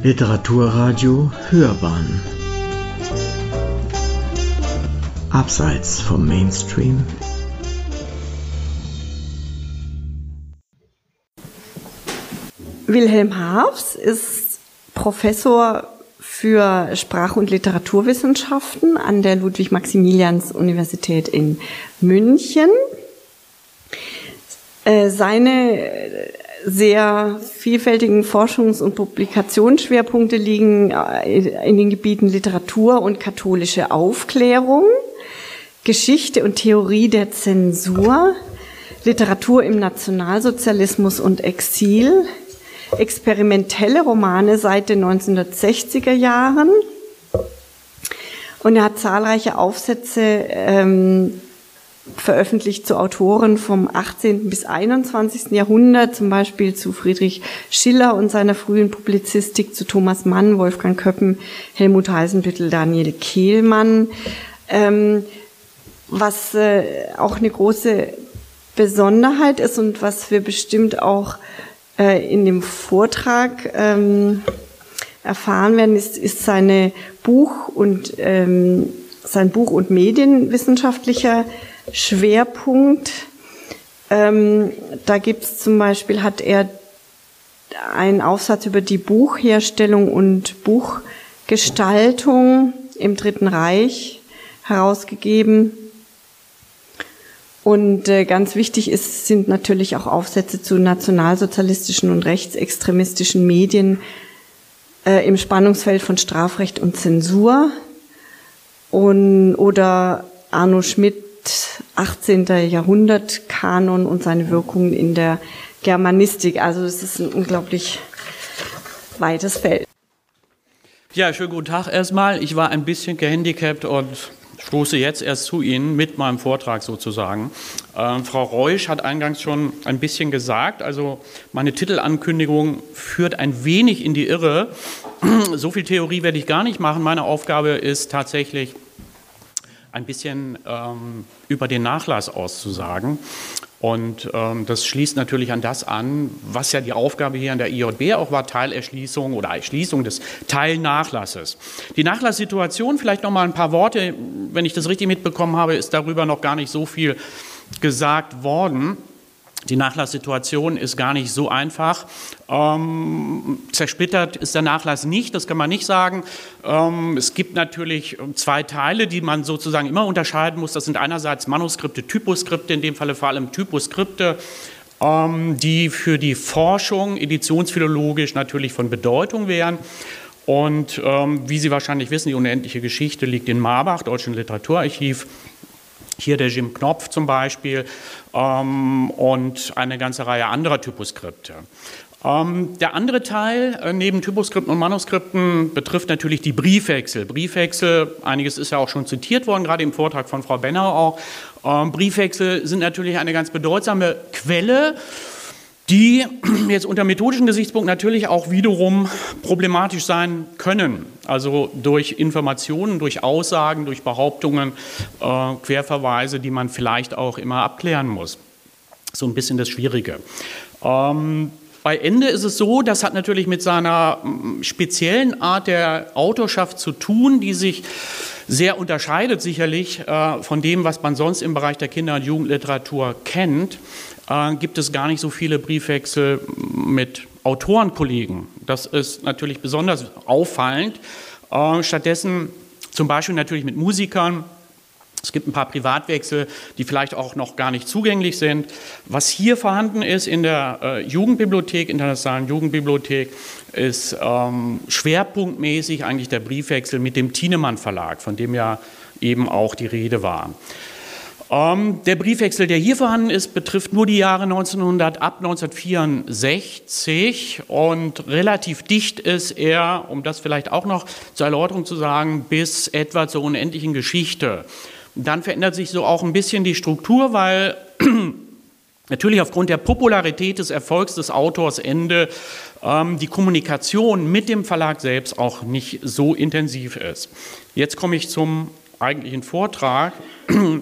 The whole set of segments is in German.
Literaturradio Hörbahn Abseits vom Mainstream Wilhelm Haafs ist Professor für Sprach- und Literaturwissenschaften an der Ludwig-Maximilians-Universität in München. Äh, seine sehr vielfältigen Forschungs- und Publikationsschwerpunkte liegen äh, in den Gebieten Literatur und katholische Aufklärung, Geschichte und Theorie der Zensur, Literatur im Nationalsozialismus und Exil, experimentelle Romane seit den 1960er Jahren. Und er hat zahlreiche Aufsätze ähm, veröffentlicht zu Autoren vom 18. bis 21. Jahrhundert, zum Beispiel zu Friedrich Schiller und seiner frühen Publizistik, zu Thomas Mann, Wolfgang Köppen, Helmut Heisenbüttel, Daniel Kehlmann. Ähm, was äh, auch eine große Besonderheit ist und was wir bestimmt auch äh, in dem Vortrag ähm, erfahren werden, ist, ist seine Buch- und ähm, sein Buch- und medienwissenschaftlicher Schwerpunkt. Ähm, da gibt es zum Beispiel, hat er einen Aufsatz über die Buchherstellung und Buchgestaltung im Dritten Reich herausgegeben. Und äh, ganz wichtig ist, sind natürlich auch Aufsätze zu nationalsozialistischen und rechtsextremistischen Medien äh, im Spannungsfeld von Strafrecht und Zensur. Und, oder Arno Schmidt 18. Jahrhundert Kanon und seine Wirkungen in der Germanistik. Also es ist ein unglaublich weites Feld. Ja, schönen guten Tag erstmal. Ich war ein bisschen gehandicapt und stoße jetzt erst zu Ihnen mit meinem Vortrag sozusagen. Äh, Frau Reusch hat eingangs schon ein bisschen gesagt, also meine Titelankündigung führt ein wenig in die Irre. So viel Theorie werde ich gar nicht machen. Meine Aufgabe ist tatsächlich ein bisschen ähm, über den Nachlass auszusagen. Und ähm, das schließt natürlich an das an, was ja die Aufgabe hier an der IJB auch war, Teilerschließung oder Erschließung des Teilnachlasses. Die Nachlasssituation, vielleicht noch mal ein paar Worte, wenn ich das richtig mitbekommen habe, ist darüber noch gar nicht so viel gesagt worden. Die Nachlasssituation ist gar nicht so einfach. Ähm, zersplittert ist der Nachlass nicht, das kann man nicht sagen. Ähm, es gibt natürlich zwei Teile, die man sozusagen immer unterscheiden muss. Das sind einerseits Manuskripte, Typoskripte, in dem Falle vor allem Typoskripte, ähm, die für die Forschung editionsphilologisch natürlich von Bedeutung wären. Und ähm, wie Sie wahrscheinlich wissen, die unendliche Geschichte liegt in Marbach, Deutschen Literaturarchiv. Hier der Jim Knopf zum Beispiel ähm, und eine ganze Reihe anderer Typoskripte. Ähm, der andere Teil äh, neben Typoskripten und Manuskripten betrifft natürlich die Briefwechsel. Briefwechsel, einiges ist ja auch schon zitiert worden, gerade im Vortrag von Frau Benner auch. Ähm, Briefwechsel sind natürlich eine ganz bedeutsame Quelle die jetzt unter methodischen Gesichtspunkt natürlich auch wiederum problematisch sein können. Also durch Informationen, durch Aussagen, durch Behauptungen, äh, Querverweise, die man vielleicht auch immer abklären muss. So ein bisschen das Schwierige. Ähm, bei Ende ist es so, das hat natürlich mit seiner mm, speziellen Art der Autorschaft zu tun, die sich sehr unterscheidet sicherlich äh, von dem, was man sonst im Bereich der Kinder- und Jugendliteratur kennt äh, gibt es gar nicht so viele Briefwechsel mit Autorenkollegen. Das ist natürlich besonders auffallend. Äh, stattdessen zum Beispiel natürlich mit Musikern. Es gibt ein paar Privatwechsel, die vielleicht auch noch gar nicht zugänglich sind. Was hier vorhanden ist in der äh, Jugendbibliothek, internationalen Jugendbibliothek, ist ähm, schwerpunktmäßig eigentlich der Briefwechsel mit dem Thienemann Verlag, von dem ja eben auch die Rede war. Ähm, der Briefwechsel, der hier vorhanden ist, betrifft nur die Jahre 1900 ab 1964 und relativ dicht ist er, um das vielleicht auch noch zur Erläuterung zu sagen, bis etwa zur unendlichen Geschichte. Dann verändert sich so auch ein bisschen die Struktur, weil natürlich aufgrund der Popularität des Erfolgs des Autors Ende ähm, die Kommunikation mit dem Verlag selbst auch nicht so intensiv ist. Jetzt komme ich zum eigentlichen Vortrag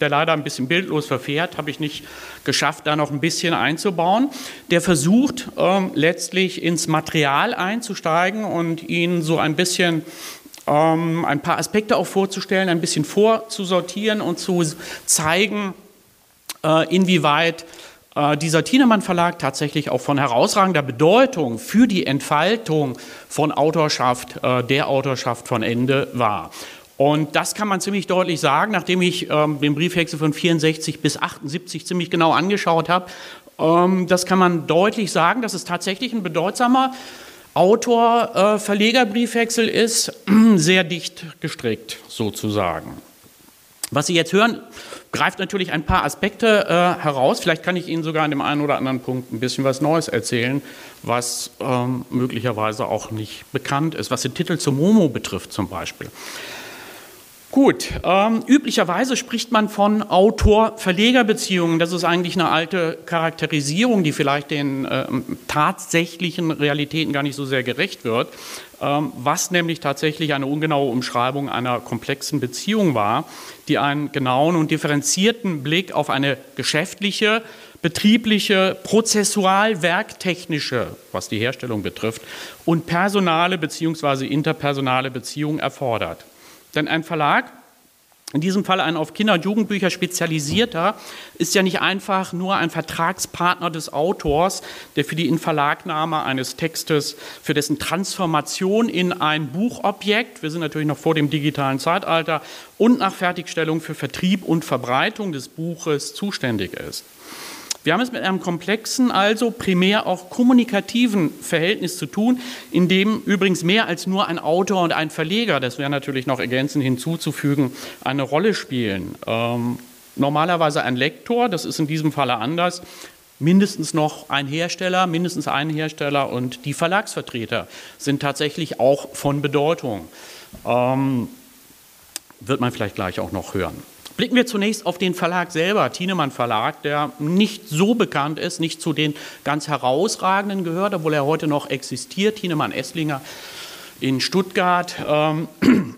der leider ein bisschen bildlos verfährt, habe ich nicht geschafft, da noch ein bisschen einzubauen. Der versucht ähm, letztlich ins Material einzusteigen und ihn so ein bisschen ähm, ein paar Aspekte auch vorzustellen, ein bisschen vorzusortieren und zu zeigen, äh, inwieweit äh, dieser Thienemann Verlag tatsächlich auch von herausragender Bedeutung für die Entfaltung von Autorschaft, äh, der Autorschaft von Ende war. Und das kann man ziemlich deutlich sagen, nachdem ich ähm, den Briefwechsel von 64 bis 78 ziemlich genau angeschaut habe. Ähm, das kann man deutlich sagen, dass es tatsächlich ein bedeutsamer Autor-Verleger-Briefwechsel äh, ist, sehr dicht gestrickt sozusagen. Was Sie jetzt hören, greift natürlich ein paar Aspekte äh, heraus. Vielleicht kann ich Ihnen sogar an dem einen oder anderen Punkt ein bisschen was Neues erzählen, was ähm, möglicherweise auch nicht bekannt ist, was den Titel zum Momo betrifft zum Beispiel. Gut, ähm, üblicherweise spricht man von Autor-Verleger-Beziehungen. Das ist eigentlich eine alte Charakterisierung, die vielleicht den äh, tatsächlichen Realitäten gar nicht so sehr gerecht wird, ähm, was nämlich tatsächlich eine ungenaue Umschreibung einer komplexen Beziehung war, die einen genauen und differenzierten Blick auf eine geschäftliche, betriebliche, prozessual werktechnische, was die Herstellung betrifft, und personale bzw. interpersonale Beziehungen erfordert. Denn ein Verlag, in diesem Fall ein auf Kinder- und Jugendbücher spezialisierter, ist ja nicht einfach nur ein Vertragspartner des Autors, der für die Inverlagnahme eines Textes, für dessen Transformation in ein Buchobjekt, wir sind natürlich noch vor dem digitalen Zeitalter, und nach Fertigstellung für Vertrieb und Verbreitung des Buches zuständig ist. Wir haben es mit einem komplexen, also primär auch kommunikativen Verhältnis zu tun, in dem übrigens mehr als nur ein Autor und ein Verleger, das wäre natürlich noch ergänzend hinzuzufügen, eine Rolle spielen. Ähm, normalerweise ein Lektor, das ist in diesem Falle anders, mindestens noch ein Hersteller, mindestens ein Hersteller und die Verlagsvertreter sind tatsächlich auch von Bedeutung. Ähm, wird man vielleicht gleich auch noch hören. Blicken wir zunächst auf den Verlag selber, Thienemann Verlag, der nicht so bekannt ist, nicht zu den ganz herausragenden gehört, obwohl er heute noch existiert. Thienemann Esslinger in Stuttgart. Ähm,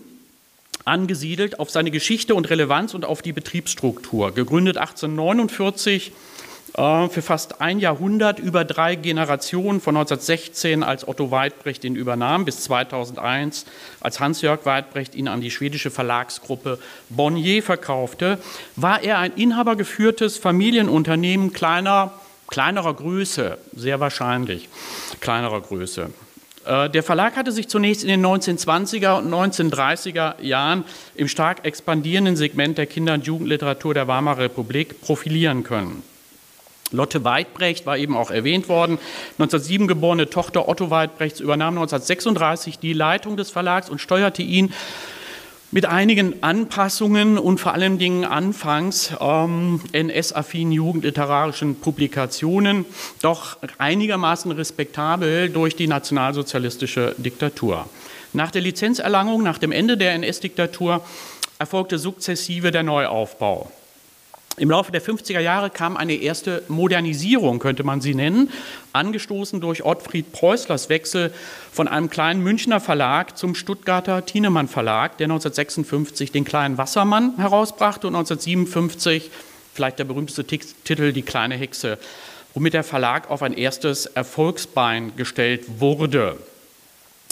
angesiedelt auf seine Geschichte und Relevanz und auf die Betriebsstruktur. Gegründet 1849 äh, für fast ein Jahrhundert, über drei Generationen, von 1916, als Otto Weidbrecht ihn übernahm, bis 2001, als Hans-Jörg Weidbrecht ihn an die schwedische Verlagsgruppe Bonnier verkaufte, war er ein inhabergeführtes Familienunternehmen kleiner, kleinerer Größe, sehr wahrscheinlich kleinerer Größe. Äh, der Verlag hatte sich zunächst in den 1920er und 1930er Jahren im stark expandierenden Segment der Kinder- und Jugendliteratur der Weimarer Republik profilieren können. Lotte Weidbrecht war eben auch erwähnt worden. 1907 geborene Tochter Otto Weidbrechts übernahm 1936 die Leitung des Verlags und steuerte ihn mit einigen Anpassungen und vor allen Dingen anfangs ähm, NS-affinen jugendliterarischen Publikationen doch einigermaßen respektabel durch die nationalsozialistische Diktatur. Nach der Lizenzerlangung, nach dem Ende der NS-Diktatur erfolgte sukzessive der Neuaufbau. Im Laufe der 50er Jahre kam eine erste Modernisierung, könnte man sie nennen, angestoßen durch Ottfried Preußlers Wechsel von einem kleinen Münchner Verlag zum Stuttgarter Thienemann Verlag, der 1956 den kleinen Wassermann herausbrachte und 1957 vielleicht der berühmteste Titel Die kleine Hexe, womit der Verlag auf ein erstes Erfolgsbein gestellt wurde.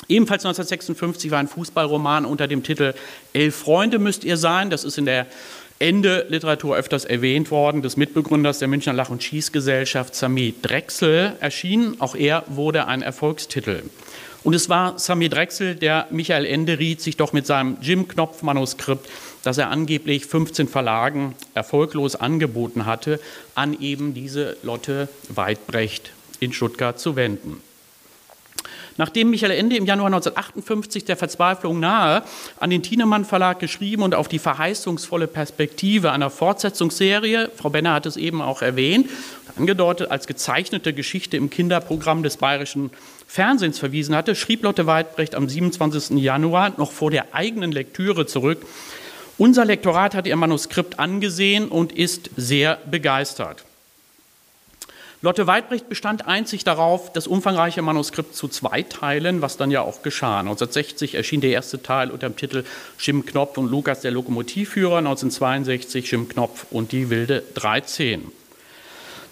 Ebenfalls 1956 war ein Fußballroman unter dem Titel Elf Freunde müsst ihr sein. Das ist in der Ende Literatur öfters erwähnt worden, des Mitbegründers der Münchner Lach- und Schießgesellschaft Sami Drechsel erschienen. Auch er wurde ein Erfolgstitel. Und es war Sami Drechsel, der Michael Ende riet, sich doch mit seinem Jim-Knopf-Manuskript, das er angeblich 15 Verlagen erfolglos angeboten hatte, an eben diese Lotte Weidbrecht in Stuttgart zu wenden. Nachdem Michael Ende im Januar 1958 der Verzweiflung nahe an den Thienemann Verlag geschrieben und auf die verheißungsvolle Perspektive einer Fortsetzungsserie, Frau Benner hat es eben auch erwähnt, angedeutet als gezeichnete Geschichte im Kinderprogramm des bayerischen Fernsehens verwiesen hatte, schrieb Lotte Weidbrecht am 27. Januar noch vor der eigenen Lektüre zurück. Unser Lektorat hat ihr Manuskript angesehen und ist sehr begeistert. Lotte Weidbrecht bestand einzig darauf, das umfangreiche Manuskript zu zweiteilen, was dann ja auch geschah. 1960 erschien der erste Teil unter dem Titel Jim Knopf und Lukas der Lokomotivführer, 1962 Jim Knopf und die wilde 13.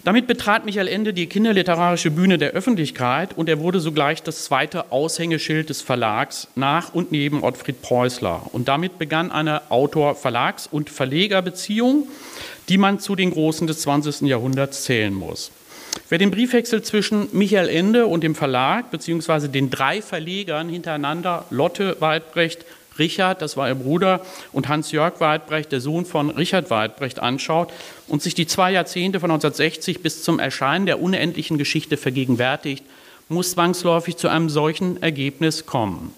Damit betrat Michael Ende die kinderliterarische Bühne der Öffentlichkeit und er wurde sogleich das zweite Aushängeschild des Verlags nach und neben Ottfried Preußler. Und damit begann eine Autor-Verlags- und Verlegerbeziehung, die man zu den Großen des 20. Jahrhunderts zählen muss. Wer den Briefwechsel zwischen Michael Ende und dem Verlag beziehungsweise den drei Verlegern hintereinander, Lotte Weidbrecht, Richard, das war ihr Bruder, und Hans-Jörg Weidbrecht, der Sohn von Richard Weidbrecht, anschaut und sich die zwei Jahrzehnte von 1960 bis zum Erscheinen der unendlichen Geschichte vergegenwärtigt, muss zwangsläufig zu einem solchen Ergebnis kommen.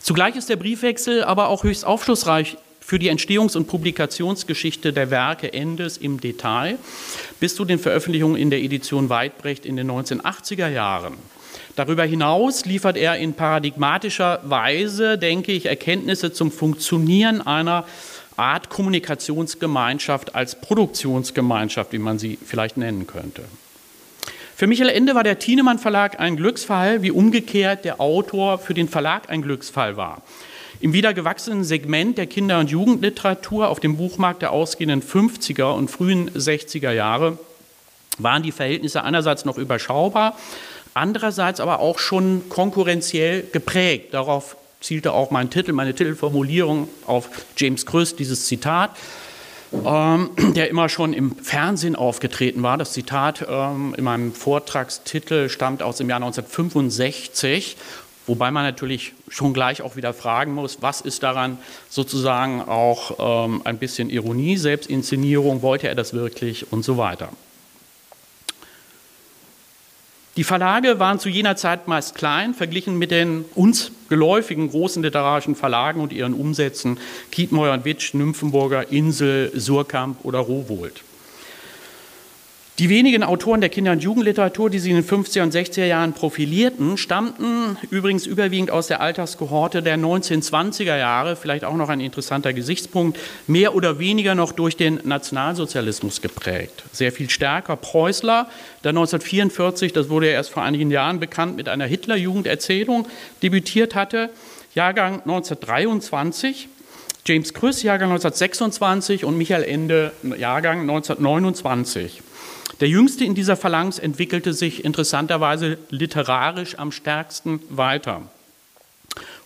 Zugleich ist der Briefwechsel aber auch höchst aufschlussreich für die Entstehungs- und Publikationsgeschichte der Werke Endes im Detail bis zu den Veröffentlichungen in der Edition Weidbrecht in den 1980er Jahren. Darüber hinaus liefert er in paradigmatischer Weise, denke ich, Erkenntnisse zum Funktionieren einer Art Kommunikationsgemeinschaft als Produktionsgemeinschaft, wie man sie vielleicht nennen könnte. Für Michael Ende war der Thienemann Verlag ein Glücksfall, wie umgekehrt der Autor für den Verlag ein Glücksfall war. Im wieder gewachsenen Segment der Kinder- und Jugendliteratur auf dem Buchmarkt der ausgehenden 50er und frühen 60er Jahre waren die Verhältnisse einerseits noch überschaubar, andererseits aber auch schon konkurrenziell geprägt. Darauf zielte auch mein Titel, meine Titelformulierung auf James Kröst, dieses Zitat, ähm, der immer schon im Fernsehen aufgetreten war. Das Zitat ähm, in meinem Vortragstitel stammt aus dem Jahr 1965 Wobei man natürlich schon gleich auch wieder fragen muss, was ist daran sozusagen auch ähm, ein bisschen Ironie, Selbstinszenierung, wollte er das wirklich und so weiter. Die Verlage waren zu jener Zeit meist klein, verglichen mit den uns geläufigen großen literarischen Verlagen und ihren Umsätzen Kietmeuer und Witsch, Nymphenburger, Insel, Surkamp oder Rowohlt. Die wenigen Autoren der Kinder- und Jugendliteratur, die sie in den 50er und 60er Jahren profilierten, stammten übrigens überwiegend aus der Alterskohorte der 1920er Jahre, vielleicht auch noch ein interessanter Gesichtspunkt, mehr oder weniger noch durch den Nationalsozialismus geprägt. Sehr viel stärker Preußler, der 1944, das wurde ja erst vor einigen Jahren bekannt, mit einer Hitlerjugenderzählung debütiert hatte, Jahrgang 1923. James Krüss, Jahrgang 1926 und Michael Ende, Jahrgang 1929. Der jüngste in dieser Phalanx entwickelte sich interessanterweise literarisch am stärksten weiter.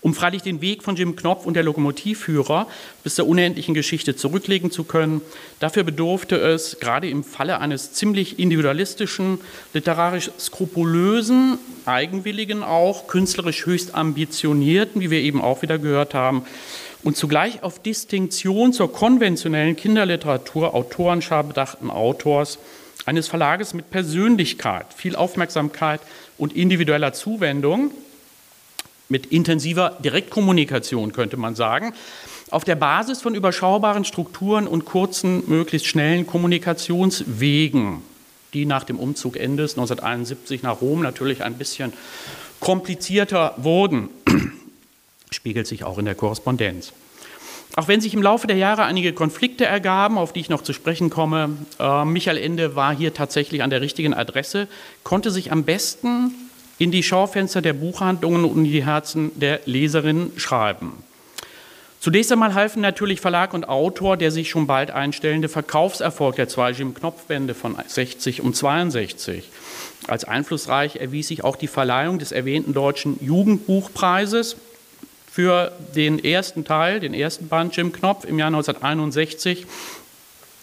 Um freilich den Weg von Jim Knopf und der Lokomotivführer bis zur unendlichen Geschichte zurücklegen zu können, dafür bedurfte es gerade im Falle eines ziemlich individualistischen, literarisch skrupulösen, eigenwilligen auch, künstlerisch höchst ambitionierten, wie wir eben auch wieder gehört haben, und zugleich auf Distinktion zur konventionellen Kinderliteratur Autorenschar bedachten Autors, eines Verlages mit Persönlichkeit, viel Aufmerksamkeit und individueller Zuwendung, mit intensiver Direktkommunikation könnte man sagen, auf der Basis von überschaubaren Strukturen und kurzen, möglichst schnellen Kommunikationswegen, die nach dem Umzug Endes 1971 nach Rom natürlich ein bisschen komplizierter wurden, spiegelt sich auch in der Korrespondenz. Auch wenn sich im Laufe der Jahre einige Konflikte ergaben, auf die ich noch zu sprechen komme, äh, Michael Ende war hier tatsächlich an der richtigen Adresse, konnte sich am besten in die Schaufenster der Buchhandlungen und in die Herzen der Leserinnen schreiben. Zunächst einmal halfen natürlich Verlag und Autor der sich schon bald einstellende Verkaufserfolg der zwei Jim Knopfbände von 60 und 62. Als einflussreich erwies sich auch die Verleihung des erwähnten deutschen Jugendbuchpreises für den ersten Teil, den ersten Band Jim Knopf im Jahr 1961.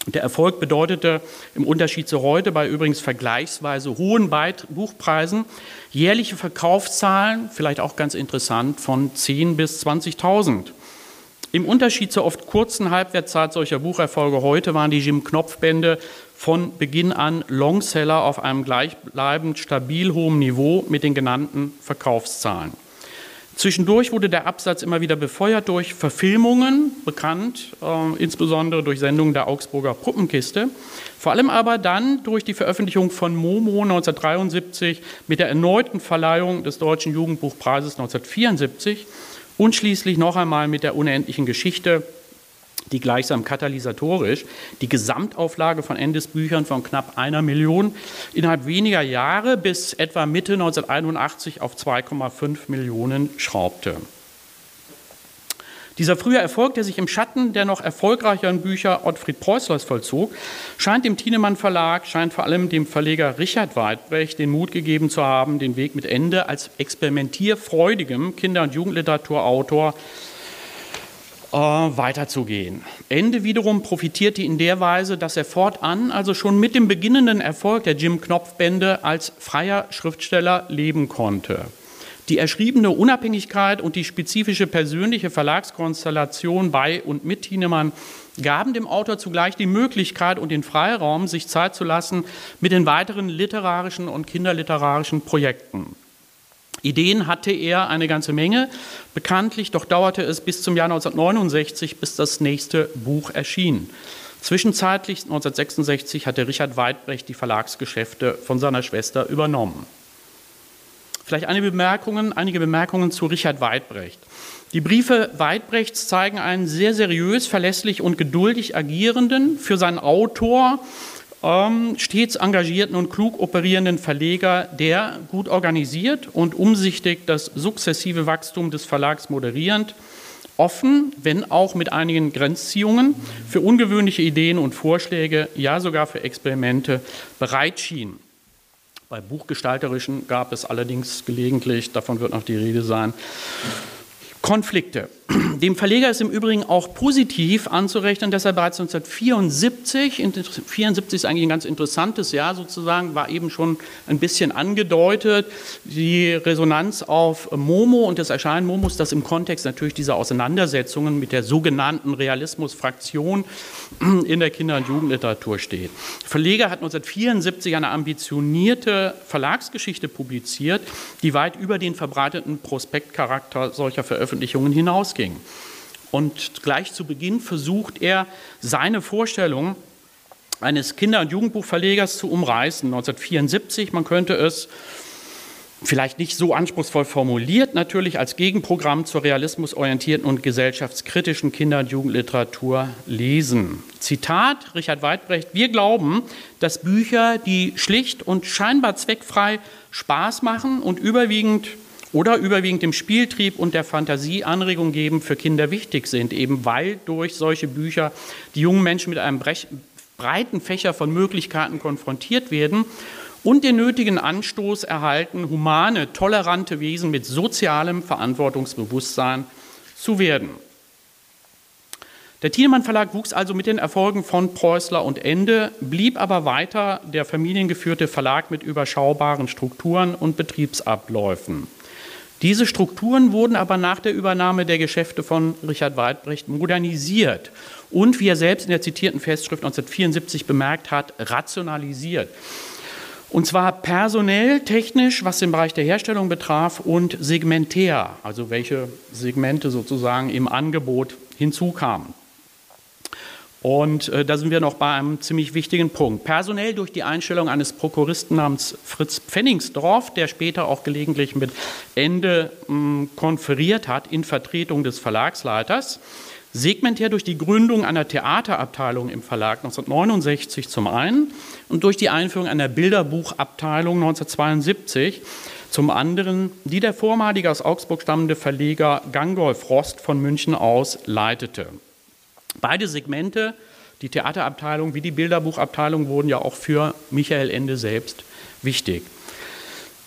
Der Erfolg bedeutete im Unterschied zu heute bei übrigens vergleichsweise hohen Buchpreisen jährliche Verkaufszahlen, vielleicht auch ganz interessant, von 10.000 bis 20.000. Im Unterschied zur oft kurzen Halbwertszeit solcher Bucherfolge heute waren die Jim Knopf-Bände von Beginn an Longseller auf einem gleichbleibend stabil hohen Niveau mit den genannten Verkaufszahlen. Zwischendurch wurde der Absatz immer wieder befeuert durch Verfilmungen, bekannt äh, insbesondere durch Sendungen der Augsburger Puppenkiste, vor allem aber dann durch die Veröffentlichung von Momo 1973 mit der erneuten Verleihung des Deutschen Jugendbuchpreises 1974 und schließlich noch einmal mit der unendlichen Geschichte die gleichsam katalysatorisch die Gesamtauflage von Endes Büchern von knapp einer Million innerhalb weniger Jahre bis etwa Mitte 1981 auf 2,5 Millionen schraubte. Dieser frühe Erfolg, der sich im Schatten der noch erfolgreicheren Bücher Ottfried Preußlers vollzog, scheint dem Thienemann Verlag, scheint vor allem dem Verleger Richard Weidbrecht den Mut gegeben zu haben, den Weg mit Ende als experimentierfreudigem Kinder- und Jugendliteraturautor äh, weiterzugehen. Ende wiederum profitierte in der Weise, dass er fortan, also schon mit dem beginnenden Erfolg der Jim Knopf-Bände, als freier Schriftsteller leben konnte. Die erschriebene Unabhängigkeit und die spezifische persönliche Verlagskonstellation bei und mit Thienemann gaben dem Autor zugleich die Möglichkeit und den Freiraum, sich Zeit zu lassen mit den weiteren literarischen und kinderliterarischen Projekten. Ideen hatte er eine ganze Menge, bekanntlich, doch dauerte es bis zum Jahr 1969, bis das nächste Buch erschien. Zwischenzeitlich 1966 hatte Richard Weidbrecht die Verlagsgeschäfte von seiner Schwester übernommen. Vielleicht einige Bemerkungen, einige Bemerkungen zu Richard Weidbrecht. Die Briefe Weidbrechts zeigen einen sehr seriös, verlässlich und geduldig agierenden, für seinen Autor ähm, stets engagierten und klug operierenden Verleger, der gut organisiert und umsichtig das sukzessive Wachstum des Verlags moderierend, offen, wenn auch mit einigen Grenzziehungen, für ungewöhnliche Ideen und Vorschläge, ja sogar für Experimente bereit schien. Bei Buchgestalterischen gab es allerdings gelegentlich, davon wird noch die Rede sein, Konflikte. Dem Verleger ist im Übrigen auch positiv anzurechnen, dass er bereits 1974, 1974 ist eigentlich ein ganz interessantes Jahr sozusagen, war eben schon ein bisschen angedeutet, die Resonanz auf Momo und das Erscheinen Momos, das im Kontext natürlich dieser Auseinandersetzungen mit der sogenannten Realismusfraktion in der Kinder- und Jugendliteratur steht. Der Verleger hat 1974 eine ambitionierte Verlagsgeschichte publiziert, die weit über den verbreiteten Prospektcharakter solcher Veröffentlichungen hinausging. Und gleich zu Beginn versucht er, seine Vorstellung eines Kinder- und Jugendbuchverlegers zu umreißen. 1974, man könnte es vielleicht nicht so anspruchsvoll formuliert, natürlich als Gegenprogramm zur realismusorientierten und gesellschaftskritischen Kinder- und Jugendliteratur lesen. Zitat Richard Weidbrecht, wir glauben, dass Bücher, die schlicht und scheinbar zweckfrei Spaß machen und überwiegend oder überwiegend dem Spieltrieb und der Fantasie Anregung geben, für Kinder wichtig sind, eben weil durch solche Bücher die jungen Menschen mit einem breiten Fächer von Möglichkeiten konfrontiert werden und den nötigen Anstoß erhalten, humane, tolerante Wesen mit sozialem Verantwortungsbewusstsein zu werden. Der Thielmann Verlag wuchs also mit den Erfolgen von Preußler und Ende, blieb aber weiter der familiengeführte Verlag mit überschaubaren Strukturen und Betriebsabläufen. Diese Strukturen wurden aber nach der Übernahme der Geschäfte von Richard Weidbrecht modernisiert und, wie er selbst in der zitierten Festschrift 1974 bemerkt hat, rationalisiert. Und zwar personell, technisch, was den Bereich der Herstellung betraf, und segmentär, also welche Segmente sozusagen im Angebot hinzukamen. Und äh, da sind wir noch bei einem ziemlich wichtigen Punkt. Personell durch die Einstellung eines Prokuristen namens Fritz Pfenningsdorf, der später auch gelegentlich mit Ende mh, konferiert hat in Vertretung des Verlagsleiters segmentär durch die Gründung einer Theaterabteilung im Verlag 1969 zum einen und durch die Einführung einer Bilderbuchabteilung 1972 zum anderen, die der vormalige aus Augsburg stammende Verleger Gangolf Rost von München aus leitete. Beide Segmente, die Theaterabteilung wie die Bilderbuchabteilung, wurden ja auch für Michael Ende selbst wichtig.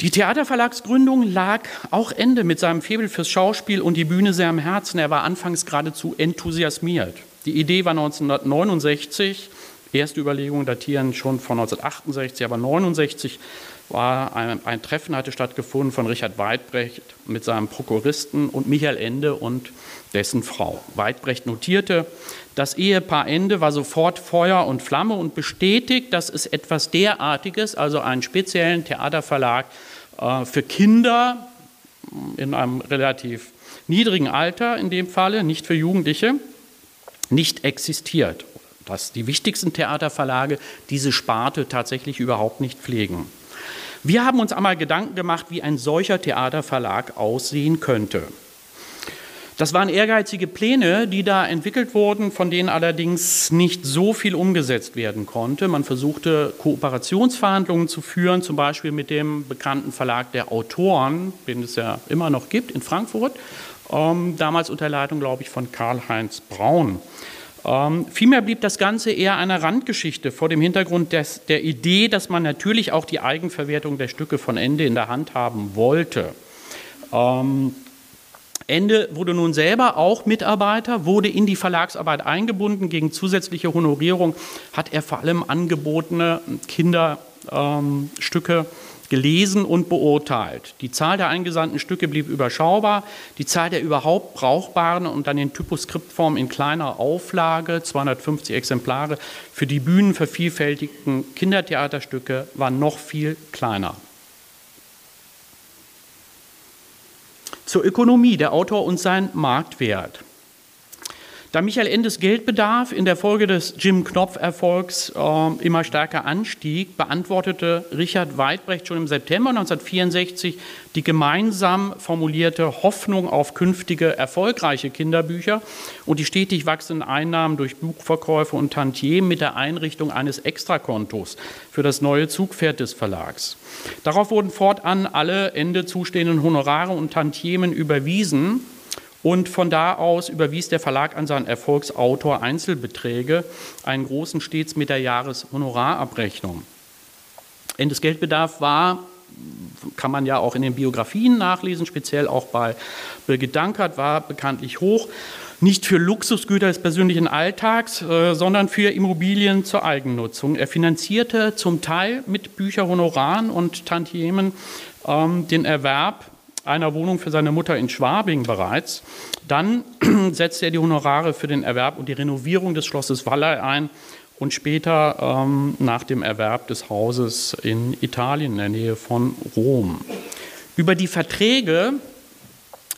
Die Theaterverlagsgründung lag auch Ende mit seinem Febel fürs Schauspiel und die Bühne sehr am Herzen. Er war anfangs geradezu enthusiasmiert. Die Idee war 1969, erste Überlegungen datieren schon von 1968, aber 1969 war ein, ein, Treffen hatte stattgefunden von Richard Weidbrecht mit seinem Prokuristen und Michael Ende und dessen Frau. Weidbrecht notierte, das Ehepaar Ende war sofort Feuer und Flamme und bestätigt, dass es etwas derartiges, also einen speziellen Theaterverlag äh, für Kinder in einem relativ niedrigen Alter in dem Falle, nicht für Jugendliche, nicht existiert. Dass die wichtigsten Theaterverlage diese Sparte tatsächlich überhaupt nicht pflegen. Wir haben uns einmal Gedanken gemacht, wie ein solcher Theaterverlag aussehen könnte. Das waren ehrgeizige Pläne, die da entwickelt wurden, von denen allerdings nicht so viel umgesetzt werden konnte. Man versuchte Kooperationsverhandlungen zu führen, zum Beispiel mit dem bekannten Verlag der Autoren, den es ja immer noch gibt in Frankfurt, ähm, damals unter Leitung, glaube ich, von Karl-Heinz Braun. Ähm, vielmehr blieb das Ganze eher eine Randgeschichte vor dem Hintergrund des, der Idee, dass man natürlich auch die Eigenverwertung der Stücke von Ende in der Hand haben wollte. Ähm, Ende wurde nun selber auch Mitarbeiter, wurde in die Verlagsarbeit eingebunden. Gegen zusätzliche Honorierung hat er vor allem angebotene Kinderstücke ähm, gelesen und beurteilt. Die Zahl der eingesandten Stücke blieb überschaubar. Die Zahl der überhaupt brauchbaren und dann in Typoskriptform in kleiner Auflage, 250 Exemplare, für die Bühnen vervielfältigten Kindertheaterstücke war noch viel kleiner. Zur Ökonomie, der Autor und sein Marktwert. Da Michael Endes Geldbedarf in der Folge des Jim Knopf-Erfolgs äh, immer stärker anstieg, beantwortete Richard Weidbrecht schon im September 1964 die gemeinsam formulierte Hoffnung auf künftige erfolgreiche Kinderbücher und die stetig wachsenden Einnahmen durch Buchverkäufe und Tantiemen mit der Einrichtung eines Extrakontos für das neue Zugpferd des Verlags. Darauf wurden fortan alle Ende zustehenden Honorare und Tantiemen überwiesen und von da aus überwies der Verlag an seinen Erfolgsautor Einzelbeträge, einen großen stets mit der Jahreshonorarabrechnung. Endes Geldbedarf war, kann man ja auch in den Biografien nachlesen, speziell auch bei Birgit Dankert, war bekanntlich hoch. Nicht für Luxusgüter des persönlichen Alltags, äh, sondern für Immobilien zur Eigennutzung. Er finanzierte zum Teil mit Bücherhonoraren und Tantiemen ähm, den Erwerb einer Wohnung für seine Mutter in Schwabing bereits. Dann setzte er die Honorare für den Erwerb und die Renovierung des Schlosses Wallei ein und später ähm, nach dem Erwerb des Hauses in Italien in der Nähe von Rom. Über die Verträge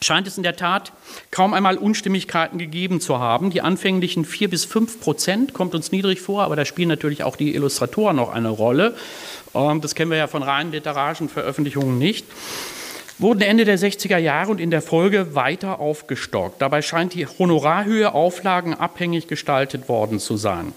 scheint es in der Tat kaum einmal Unstimmigkeiten gegeben zu haben. Die anfänglichen vier bis fünf Prozent kommt uns niedrig vor, aber da spielen natürlich auch die Illustratoren noch eine Rolle. Ähm, das kennen wir ja von reinen literarischen Veröffentlichungen nicht wurden Ende der 60er Jahre und in der Folge weiter aufgestockt. Dabei scheint die Honorarhöhe Auflagen abhängig gestaltet worden zu sein.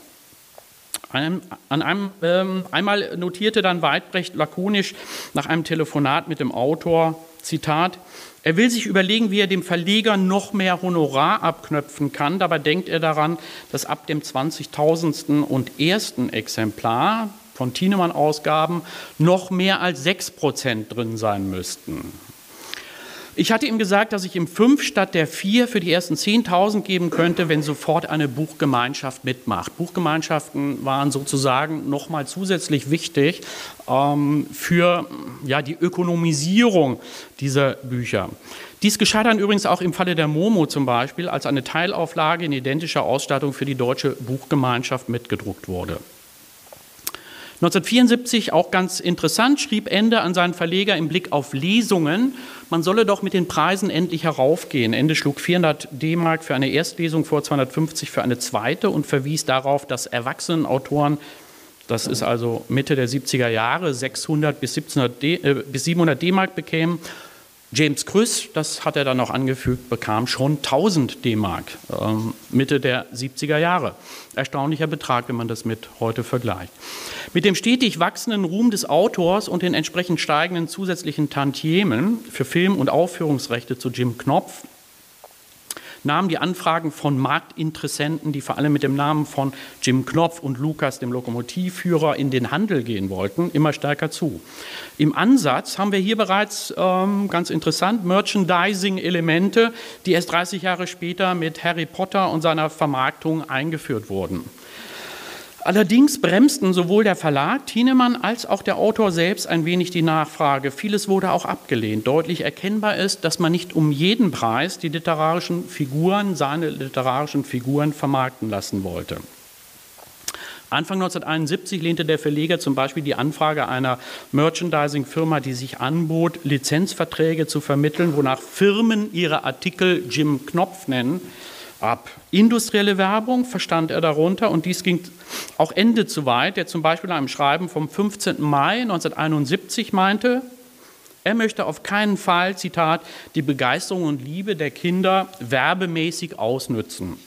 An einem, ähm, einmal notierte dann Weidbrecht lakonisch nach einem Telefonat mit dem Autor, Zitat, er will sich überlegen, wie er dem Verleger noch mehr Honorar abknöpfen kann. Dabei denkt er daran, dass ab dem 20.000. und ersten Exemplar von Thienemann-Ausgaben noch mehr als 6 Prozent drin sein müssten. Ich hatte ihm gesagt, dass ich ihm fünf statt der vier für die ersten 10.000 geben könnte, wenn sofort eine Buchgemeinschaft mitmacht. Buchgemeinschaften waren sozusagen nochmal zusätzlich wichtig ähm, für ja, die Ökonomisierung dieser Bücher. Dies geschah dann übrigens auch im Falle der Momo zum Beispiel, als eine Teilauflage in identischer Ausstattung für die Deutsche Buchgemeinschaft mitgedruckt wurde. 1974, auch ganz interessant, schrieb Ende an seinen Verleger im Blick auf Lesungen, man solle doch mit den Preisen endlich heraufgehen. Ende schlug 400 D-Mark für eine Erstlesung vor, 250 für eine zweite und verwies darauf, dass Erwachsenenautoren, das ist also Mitte der 70er Jahre, 600 bis, 1700 D, äh, bis 700 D-Mark bekämen James Krüss, das hat er dann noch angefügt, bekam schon 1000 D-Mark ähm, Mitte der 70er Jahre. Erstaunlicher Betrag, wenn man das mit heute vergleicht. Mit dem stetig wachsenden Ruhm des Autors und den entsprechend steigenden zusätzlichen Tantiemen für Film- und Aufführungsrechte zu Jim Knopf nahmen die Anfragen von Marktinteressenten, die vor allem mit dem Namen von Jim Knopf und Lukas, dem Lokomotivführer, in den Handel gehen wollten, immer stärker zu. Im Ansatz haben wir hier bereits ähm, ganz interessant Merchandising-Elemente, die erst 30 Jahre später mit Harry Potter und seiner Vermarktung eingeführt wurden. Allerdings bremsten sowohl der Verlag Thienemann als auch der Autor selbst ein wenig die Nachfrage. Vieles wurde auch abgelehnt. Deutlich erkennbar ist, dass man nicht um jeden Preis die literarischen Figuren, seine literarischen Figuren vermarkten lassen wollte. Anfang 1971 lehnte der Verleger zum Beispiel die Anfrage einer Merchandising-Firma, die sich anbot, Lizenzverträge zu vermitteln, wonach Firmen ihre Artikel Jim Knopf nennen, ab. Industrielle Werbung verstand er darunter und dies ging auch Ende zu weit, der zum Beispiel in einem Schreiben vom 15. Mai 1971 meinte, Er möchte auf keinen Fall, Zitat, die Begeisterung und Liebe der Kinder werbemäßig ausnützen.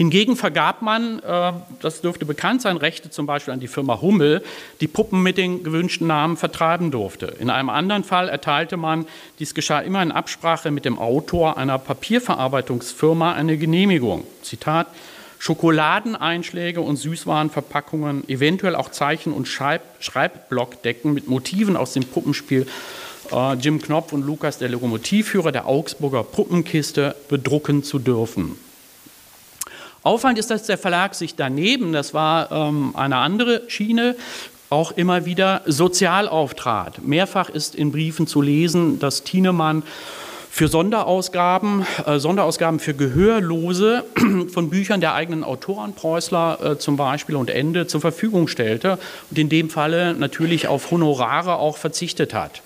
Hingegen vergab man, äh, das dürfte bekannt sein, Rechte zum Beispiel an die Firma Hummel, die Puppen mit den gewünschten Namen vertreiben durfte. In einem anderen Fall erteilte man, dies geschah immer in Absprache mit dem Autor einer Papierverarbeitungsfirma, eine Genehmigung. Zitat, Schokoladeneinschläge und Süßwarenverpackungen, eventuell auch Zeichen- und Schreib Schreibblockdecken mit Motiven aus dem Puppenspiel äh, Jim Knopf und Lukas, der Lokomotivführer der Augsburger Puppenkiste, bedrucken zu dürfen. Auffallend ist, dass der Verlag sich daneben, das war ähm, eine andere Schiene, auch immer wieder sozial auftrat. Mehrfach ist in Briefen zu lesen, dass Thienemann für Sonderausgaben, äh, Sonderausgaben für Gehörlose von Büchern der eigenen Autoren, Preußler äh, zum Beispiel und Ende, zur Verfügung stellte und in dem Falle natürlich auf Honorare auch verzichtet hat.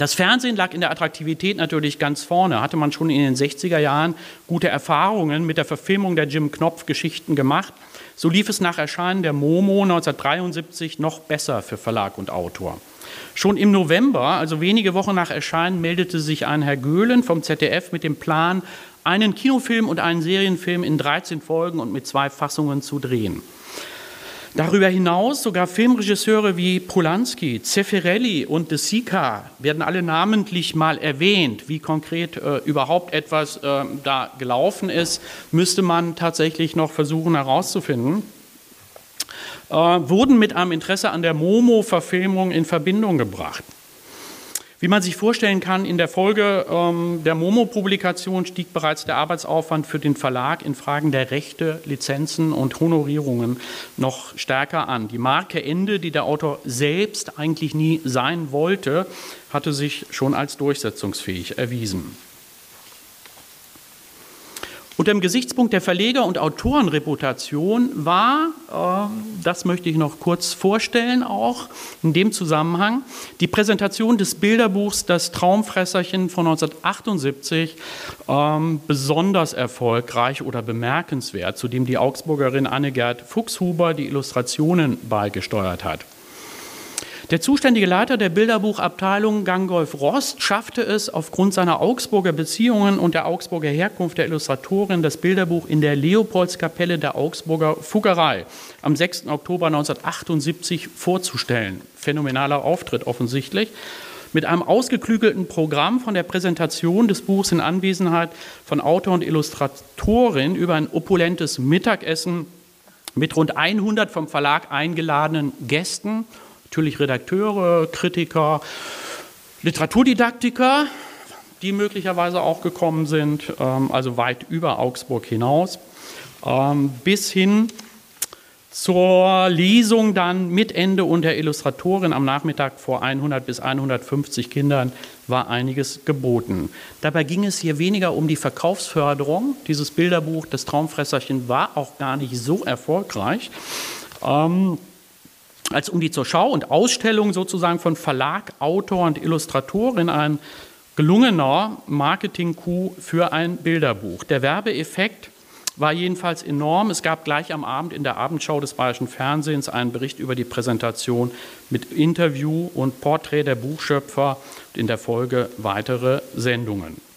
Das Fernsehen lag in der Attraktivität natürlich ganz vorne. Hatte man schon in den 60er Jahren gute Erfahrungen mit der Verfilmung der Jim Knopf-Geschichten gemacht. So lief es nach Erscheinen der Momo 1973 noch besser für Verlag und Autor. Schon im November, also wenige Wochen nach Erscheinen, meldete sich ein Herr Göhlen vom ZDF mit dem Plan, einen Kinofilm und einen Serienfilm in 13 Folgen und mit zwei Fassungen zu drehen. Darüber hinaus sogar Filmregisseure wie Polanski, Zeffirelli und De Sica werden alle namentlich mal erwähnt. Wie konkret äh, überhaupt etwas äh, da gelaufen ist, müsste man tatsächlich noch versuchen herauszufinden. Äh, wurden mit einem Interesse an der Momo-Verfilmung in Verbindung gebracht. Wie man sich vorstellen kann, in der Folge ähm, der Momo-Publikation stieg bereits der Arbeitsaufwand für den Verlag in Fragen der Rechte, Lizenzen und Honorierungen noch stärker an. Die Marke Ende, die der Autor selbst eigentlich nie sein wollte, hatte sich schon als durchsetzungsfähig erwiesen. Unter dem Gesichtspunkt der Verleger- und Autorenreputation war, äh, das möchte ich noch kurz vorstellen, auch in dem Zusammenhang, die Präsentation des Bilderbuchs Das Traumfresserchen von 1978 ähm, besonders erfolgreich oder bemerkenswert, zu dem die Augsburgerin Annegerd Fuchshuber die Illustrationen beigesteuert hat. Der zuständige Leiter der Bilderbuchabteilung Gangolf Rost schaffte es aufgrund seiner Augsburger Beziehungen und der Augsburger Herkunft der Illustratorin das Bilderbuch in der Leopoldskapelle der Augsburger Fuggerei am 6. Oktober 1978 vorzustellen. Phänomenaler Auftritt offensichtlich. Mit einem ausgeklügelten Programm von der Präsentation des Buchs in Anwesenheit von Autor und Illustratorin über ein opulentes Mittagessen mit rund 100 vom Verlag eingeladenen Gästen natürlich Redakteure, Kritiker, Literaturdidaktiker, die möglicherweise auch gekommen sind, ähm, also weit über Augsburg hinaus, ähm, bis hin zur Lesung dann mit Ende und der Illustratorin am Nachmittag vor 100 bis 150 Kindern war einiges geboten. Dabei ging es hier weniger um die Verkaufsförderung. Dieses Bilderbuch, das Traumfresserchen, war auch gar nicht so erfolgreich. Ähm, als um die zur Schau und Ausstellung sozusagen von Verlag, Autor und Illustratorin ein gelungener Marketing-Coup für ein Bilderbuch. Der Werbeeffekt war jedenfalls enorm. Es gab gleich am Abend in der Abendschau des Bayerischen Fernsehens einen Bericht über die Präsentation mit Interview und Porträt der Buchschöpfer und in der Folge weitere Sendungen.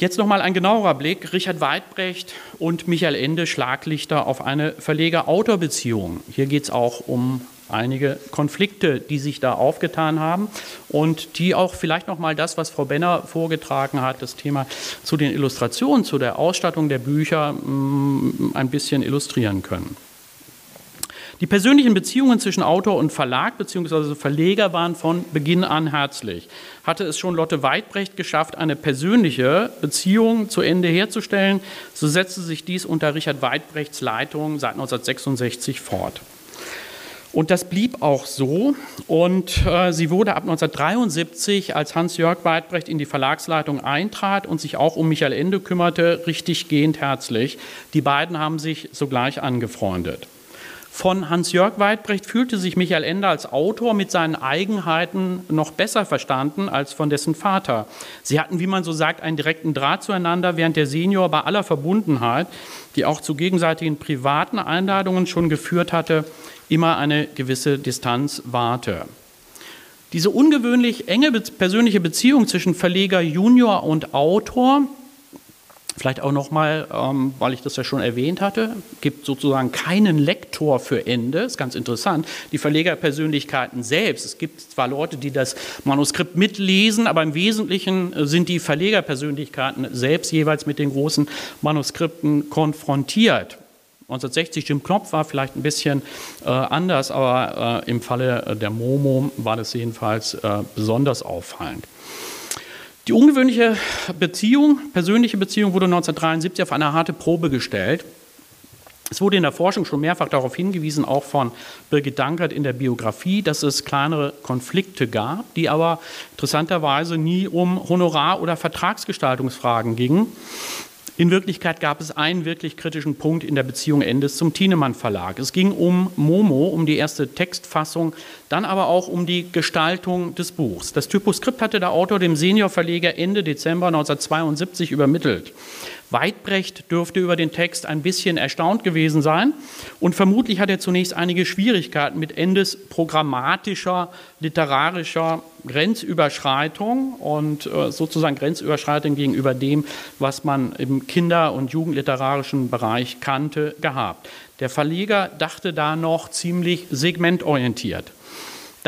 Jetzt nochmal ein genauerer Blick. Richard Weidbrecht und Michael Ende Schlaglichter auf eine Verleger-Autor-Beziehung. Hier geht es auch um einige Konflikte, die sich da aufgetan haben und die auch vielleicht nochmal das, was Frau Benner vorgetragen hat, das Thema zu den Illustrationen, zu der Ausstattung der Bücher mm, ein bisschen illustrieren können. Die persönlichen Beziehungen zwischen Autor und Verlag bzw. Verleger waren von Beginn an herzlich. Hatte es schon Lotte Weidbrecht geschafft, eine persönliche Beziehung zu Ende herzustellen, so setzte sich dies unter Richard Weidbrechts Leitung seit 1966 fort. Und das blieb auch so. Und äh, sie wurde ab 1973, als Hans-Jörg Weidbrecht in die Verlagsleitung eintrat und sich auch um Michael Ende kümmerte, richtig gehend herzlich. Die beiden haben sich sogleich angefreundet. Von Hans-Jörg Weidbrecht fühlte sich Michael Ende als Autor mit seinen Eigenheiten noch besser verstanden als von dessen Vater. Sie hatten, wie man so sagt, einen direkten Draht zueinander, während der Senior bei aller Verbundenheit, die auch zu gegenseitigen privaten Einladungen schon geführt hatte, immer eine gewisse Distanz wahrte. Diese ungewöhnlich enge persönliche Beziehung zwischen Verleger Junior und Autor Vielleicht auch nochmal, ähm, weil ich das ja schon erwähnt hatte, gibt sozusagen keinen Lektor für Ende. Ist ganz interessant. Die Verlegerpersönlichkeiten selbst. Es gibt zwar Leute, die das Manuskript mitlesen, aber im Wesentlichen äh, sind die Verlegerpersönlichkeiten selbst jeweils mit den großen Manuskripten konfrontiert. 1960 Jim Knopf war vielleicht ein bisschen äh, anders, aber äh, im Falle der Momo war das jedenfalls äh, besonders auffallend. Die ungewöhnliche Beziehung, persönliche Beziehung, wurde 1973 auf eine harte Probe gestellt. Es wurde in der Forschung schon mehrfach darauf hingewiesen, auch von Birgit Dankert in der Biografie, dass es kleinere Konflikte gab, die aber interessanterweise nie um Honorar- oder Vertragsgestaltungsfragen gingen. In Wirklichkeit gab es einen wirklich kritischen Punkt in der Beziehung Endes zum Thienemann Verlag. Es ging um Momo, um die erste Textfassung, dann aber auch um die Gestaltung des Buchs. Das Typoskript hatte der Autor dem Seniorverleger Ende Dezember 1972 übermittelt. Weidbrecht dürfte über den Text ein bisschen erstaunt gewesen sein und vermutlich hat er zunächst einige Schwierigkeiten mit Endes programmatischer, literarischer Grenzüberschreitung und äh, sozusagen Grenzüberschreitung gegenüber dem, was man im Kinder- und Jugendliterarischen Bereich kannte, gehabt. Der Verleger dachte da noch ziemlich segmentorientiert.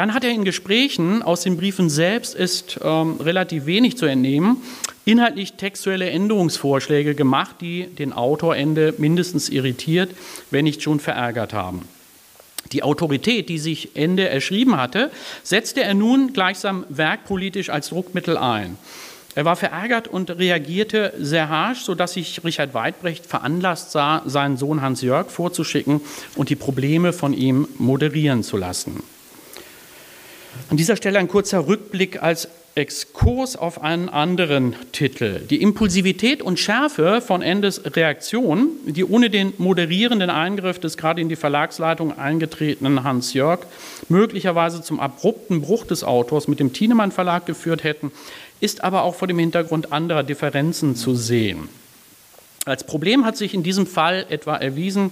Dann hat er in Gesprächen aus den Briefen selbst ist ähm, relativ wenig zu entnehmen, inhaltlich textuelle Änderungsvorschläge gemacht, die den Autorende mindestens irritiert, wenn nicht schon verärgert haben. Die Autorität, die sich Ende erschrieben hatte, setzte er nun gleichsam werkpolitisch als Druckmittel ein. Er war verärgert und reagierte sehr harsch, sodass sich Richard Weidbrecht veranlasst sah, seinen Sohn Hans-Jörg vorzuschicken und die Probleme von ihm moderieren zu lassen. An dieser Stelle ein kurzer Rückblick als Exkurs auf einen anderen Titel. Die Impulsivität und Schärfe von Endes Reaktion, die ohne den moderierenden Eingriff des gerade in die Verlagsleitung eingetretenen Hans Jörg möglicherweise zum abrupten Bruch des Autors mit dem Thienemann Verlag geführt hätten, ist aber auch vor dem Hintergrund anderer Differenzen zu sehen. Als Problem hat sich in diesem Fall etwa erwiesen,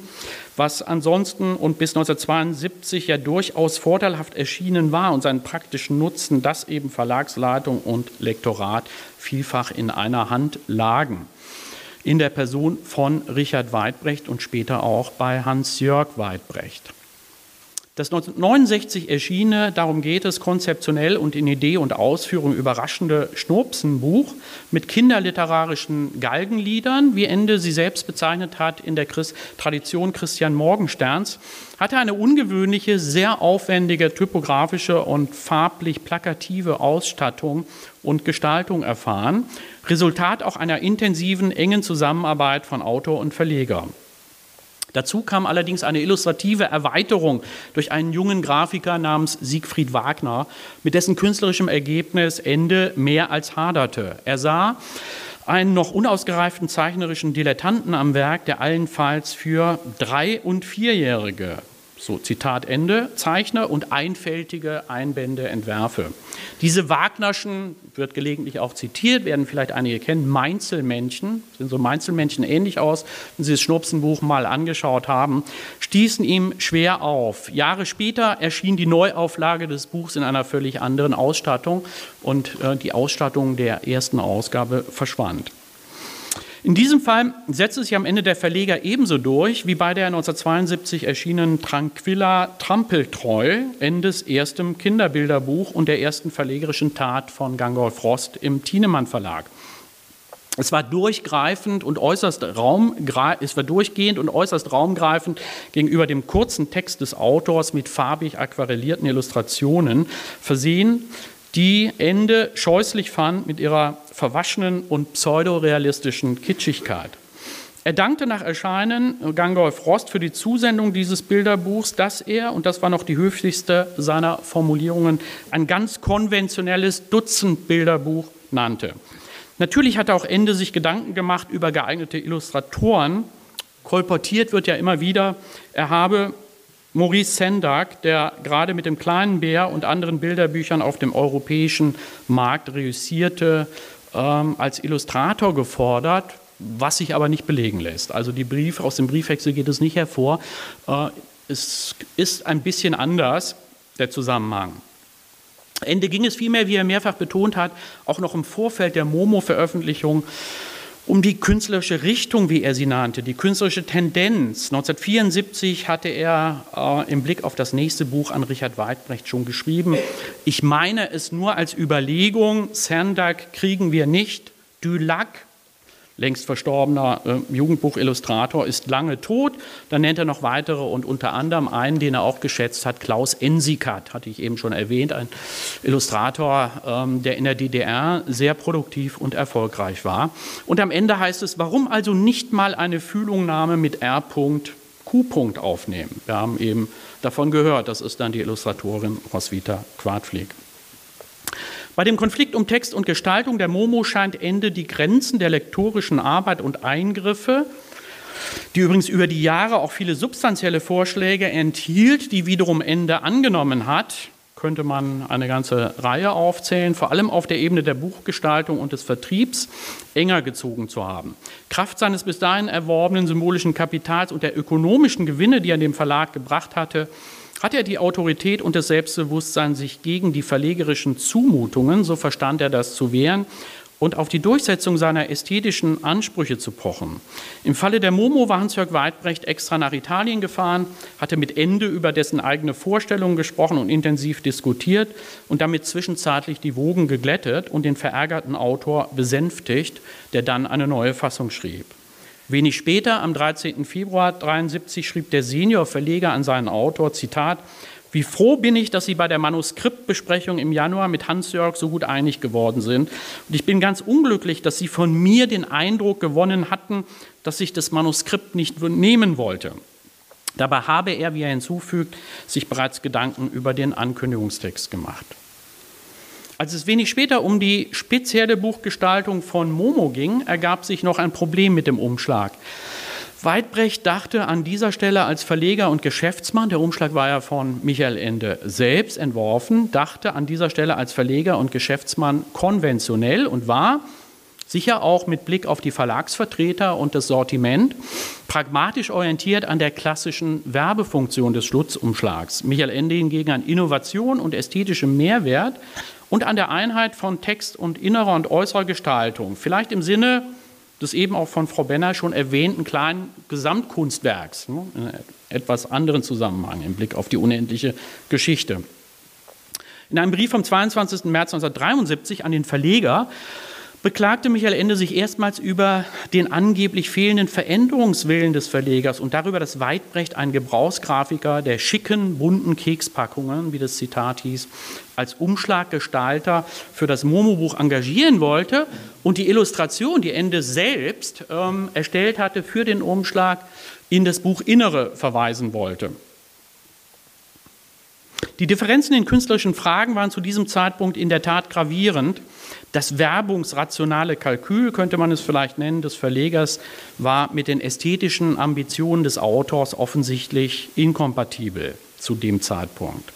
was ansonsten und bis 1972 ja durchaus vorteilhaft erschienen war und seinen praktischen Nutzen, dass eben Verlagsleitung und Lektorat vielfach in einer Hand lagen. In der Person von Richard Weidbrecht und später auch bei Hans-Jörg Weidbrecht. Das 1969 erschienene, darum geht es, konzeptionell und in Idee und Ausführung überraschende Schnurpsenbuch mit kinderliterarischen Galgenliedern, wie Ende sie selbst bezeichnet hat, in der Christ Tradition Christian Morgensterns, hatte eine ungewöhnliche, sehr aufwendige typografische und farblich plakative Ausstattung und Gestaltung erfahren, Resultat auch einer intensiven, engen Zusammenarbeit von Autor und Verleger. Dazu kam allerdings eine illustrative Erweiterung durch einen jungen Grafiker namens Siegfried Wagner, mit dessen künstlerischem Ergebnis Ende mehr als haderte. Er sah einen noch unausgereiften zeichnerischen Dilettanten am Werk, der allenfalls für Drei- und Vierjährige so Zitat Ende, Zeichner und einfältige Einbände entwerfe. Diese Wagnerschen, wird gelegentlich auch zitiert, werden vielleicht einige kennen, Meinzelmännchen, sind so Meinzelmännchen ähnlich aus, wenn Sie das Schnupsenbuch mal angeschaut haben, stießen ihm schwer auf. Jahre später erschien die Neuauflage des Buchs in einer völlig anderen Ausstattung und äh, die Ausstattung der ersten Ausgabe verschwand. In diesem Fall setzt es sich am Ende der Verleger ebenso durch wie bei der 1972 erschienenen Tranquilla Trampeltreu, Endes erstem Kinderbilderbuch und der ersten verlegerischen Tat von Gangolf Rost im Thienemann Verlag. Es war durchgreifend und äußerst Raum, es war durchgehend und äußerst raumgreifend gegenüber dem kurzen Text des Autors mit farbig aquarellierten Illustrationen versehen, die Ende scheußlich fand mit ihrer verwaschenen und pseudorealistischen Kitschigkeit. Er dankte nach Erscheinen Gangolf Rost für die Zusendung dieses Bilderbuchs, das er, und das war noch die höflichste seiner Formulierungen, ein ganz konventionelles Dutzend-Bilderbuch nannte. Natürlich hat er auch Ende sich Gedanken gemacht über geeignete Illustratoren. Kolportiert wird ja immer wieder, er habe Maurice Sendak, der gerade mit dem kleinen Bär und anderen Bilderbüchern auf dem europäischen Markt reüssierte, ähm, als Illustrator gefordert, was sich aber nicht belegen lässt. Also die Briefe, aus dem Briefwechsel geht es nicht hervor. Äh, es ist ein bisschen anders, der Zusammenhang. Ende ging es vielmehr, wie er mehrfach betont hat, auch noch im Vorfeld der Momo-Veröffentlichung um die künstlerische Richtung, wie er sie nannte, die künstlerische Tendenz. 1974 hatte er äh, im Blick auf das nächste Buch an Richard Weidbrecht schon geschrieben. Ich meine es nur als Überlegung, Sendak kriegen wir nicht, du Lac längst verstorbener äh, Jugendbuchillustrator, ist lange tot. Dann nennt er noch weitere und unter anderem einen, den er auch geschätzt hat, Klaus Ensikat, hatte ich eben schon erwähnt, ein Illustrator, ähm, der in der DDR sehr produktiv und erfolgreich war. Und am Ende heißt es, warum also nicht mal eine Fühlungnahme mit R.Q. aufnehmen? Wir haben eben davon gehört, das ist dann die Illustratorin Roswitha Quartflieg. Bei dem Konflikt um Text und Gestaltung der Momo scheint Ende die Grenzen der lektorischen Arbeit und Eingriffe, die übrigens über die Jahre auch viele substanzielle Vorschläge enthielt, die wiederum Ende angenommen hat, könnte man eine ganze Reihe aufzählen, vor allem auf der Ebene der Buchgestaltung und des Vertriebs enger gezogen zu haben. Kraft seines bis dahin erworbenen symbolischen Kapitals und der ökonomischen Gewinne, die er dem Verlag gebracht hatte, hat er die Autorität und das Selbstbewusstsein, sich gegen die verlegerischen Zumutungen, so verstand er das, zu wehren und auf die Durchsetzung seiner ästhetischen Ansprüche zu pochen. Im Falle der Momo war Hans-Jörg Weidbrecht extra nach Italien gefahren, hatte mit Ende über dessen eigene Vorstellungen gesprochen und intensiv diskutiert und damit zwischenzeitlich die Wogen geglättet und den verärgerten Autor besänftigt, der dann eine neue Fassung schrieb. Wenig später, am 13. Februar 1973, schrieb der Seniorverleger an seinen Autor, Zitat, wie froh bin ich, dass Sie bei der Manuskriptbesprechung im Januar mit Hans-Jörg so gut einig geworden sind. Und ich bin ganz unglücklich, dass Sie von mir den Eindruck gewonnen hatten, dass ich das Manuskript nicht nehmen wollte. Dabei habe er, wie er hinzufügt, sich bereits Gedanken über den Ankündigungstext gemacht. Als es wenig später um die spezielle Buchgestaltung von Momo ging, ergab sich noch ein Problem mit dem Umschlag. Weidbrecht dachte an dieser Stelle als Verleger und Geschäftsmann, der Umschlag war ja von Michael Ende selbst entworfen, dachte an dieser Stelle als Verleger und Geschäftsmann konventionell und war sicher auch mit Blick auf die Verlagsvertreter und das Sortiment pragmatisch orientiert an der klassischen Werbefunktion des Schlutzumschlags. Michael Ende hingegen an Innovation und ästhetischem Mehrwert und an der Einheit von Text und innerer und äußerer Gestaltung. Vielleicht im Sinne des eben auch von Frau Benner schon erwähnten kleinen Gesamtkunstwerks, ne, in etwas anderen Zusammenhang im Blick auf die unendliche Geschichte. In einem Brief vom 22. März 1973 an den Verleger beklagte Michael Ende sich erstmals über den angeblich fehlenden Veränderungswillen des Verlegers und darüber, dass Weidbrecht ein Gebrauchsgrafiker der schicken, bunten Kekspackungen, wie das Zitat hieß, als Umschlaggestalter für das Momo-Buch engagieren wollte und die Illustration, die Ende selbst ähm, erstellt hatte für den Umschlag, in das Buch Innere verweisen wollte. Die Differenzen in künstlerischen Fragen waren zu diesem Zeitpunkt in der Tat gravierend. Das werbungsrationale Kalkül, könnte man es vielleicht nennen, des Verlegers war mit den ästhetischen Ambitionen des Autors offensichtlich inkompatibel zu dem Zeitpunkt.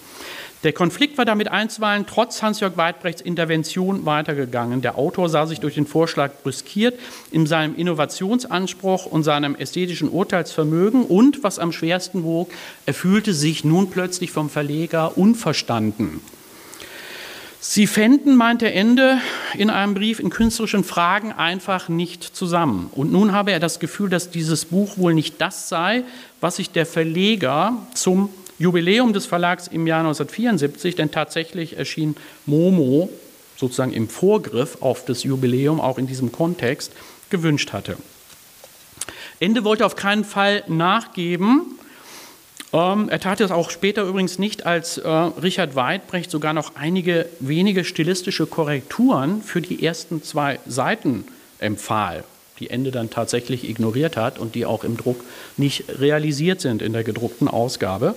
Der Konflikt war damit einstweilen trotz Hans-Jörg Weidbrechts Intervention weitergegangen. Der Autor sah sich durch den Vorschlag brüskiert in seinem Innovationsanspruch und seinem ästhetischen Urteilsvermögen und, was am schwersten wog, er fühlte sich nun plötzlich vom Verleger unverstanden. Sie fänden, meinte Ende in einem Brief, in künstlerischen Fragen einfach nicht zusammen. Und nun habe er das Gefühl, dass dieses Buch wohl nicht das sei, was sich der Verleger zum Jubiläum des Verlags im Jahr 1974, denn tatsächlich erschien Momo sozusagen im Vorgriff auf das Jubiläum, auch in diesem Kontext, gewünscht hatte. Ende wollte auf keinen Fall nachgeben ähm, er tat es auch später übrigens nicht, als äh, Richard Weidbrecht sogar noch einige wenige stilistische Korrekturen für die ersten zwei Seiten empfahl, die Ende dann tatsächlich ignoriert hat und die auch im Druck nicht realisiert sind in der gedruckten Ausgabe.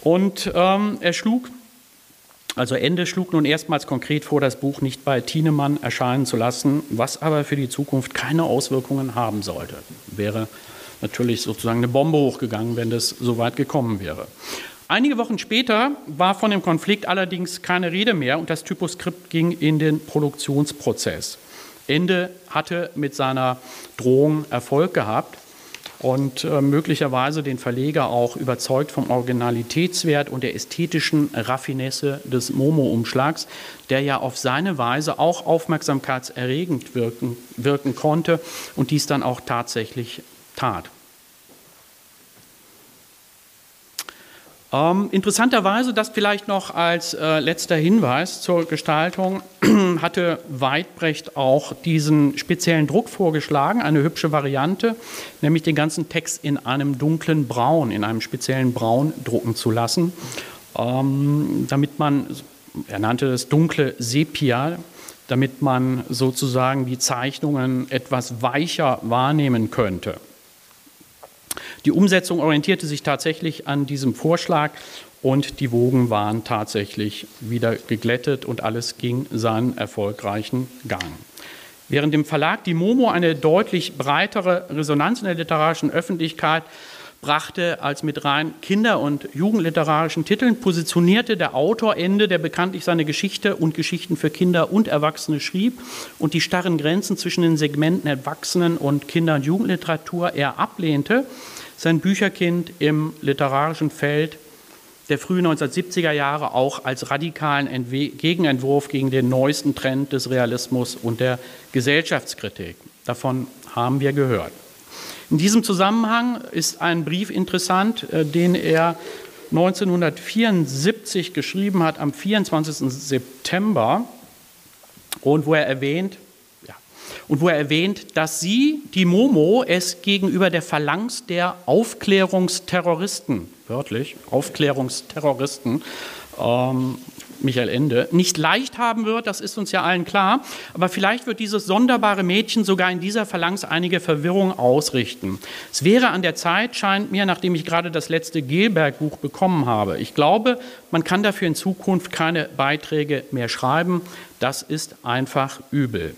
Und ähm, er schlug, also Ende schlug nun erstmals konkret vor, das Buch nicht bei Thienemann erscheinen zu lassen, was aber für die Zukunft keine Auswirkungen haben sollte. Wäre natürlich sozusagen eine Bombe hochgegangen, wenn das so weit gekommen wäre. Einige Wochen später war von dem Konflikt allerdings keine Rede mehr und das Typoskript ging in den Produktionsprozess. Ende hatte mit seiner Drohung Erfolg gehabt und äh, möglicherweise den Verleger auch überzeugt vom Originalitätswert und der ästhetischen Raffinesse des Momo-Umschlags, der ja auf seine Weise auch aufmerksamkeitserregend wirken, wirken konnte und dies dann auch tatsächlich tat. Ähm, interessanterweise, das vielleicht noch als äh, letzter Hinweis zur Gestaltung, hatte Weidbrecht auch diesen speziellen Druck vorgeschlagen, eine hübsche Variante, nämlich den ganzen Text in einem dunklen Braun, in einem speziellen Braun drucken zu lassen, ähm, damit man, er nannte es dunkle Sepia, damit man sozusagen die Zeichnungen etwas weicher wahrnehmen könnte. Die Umsetzung orientierte sich tatsächlich an diesem Vorschlag und die Wogen waren tatsächlich wieder geglättet und alles ging seinen erfolgreichen Gang. Während dem Verlag die Momo eine deutlich breitere Resonanz in der literarischen Öffentlichkeit brachte als mit rein kinder- und jugendliterarischen Titeln, positionierte der Autor Ende, der bekanntlich seine Geschichte und Geschichten für Kinder und Erwachsene schrieb und die starren Grenzen zwischen den Segmenten Erwachsenen- und Kinder- und Jugendliteratur eher ablehnte, sein Bücherkind im literarischen Feld der frühen 1970er Jahre auch als radikalen Gegenentwurf gegen den neuesten Trend des Realismus und der Gesellschaftskritik. Davon haben wir gehört. In diesem Zusammenhang ist ein Brief interessant, äh, den er 1974 geschrieben hat, am 24. September, und wo er erwähnt, und wo er erwähnt, dass sie, die Momo, es gegenüber der Phalanx der Aufklärungsterroristen, wörtlich, Aufklärungsterroristen, ähm, Michael Ende, nicht leicht haben wird, das ist uns ja allen klar, aber vielleicht wird dieses sonderbare Mädchen sogar in dieser Phalanx einige Verwirrung ausrichten. Es wäre an der Zeit, scheint mir, nachdem ich gerade das letzte Gelberg-Buch bekommen habe. Ich glaube, man kann dafür in Zukunft keine Beiträge mehr schreiben. Das ist einfach übel.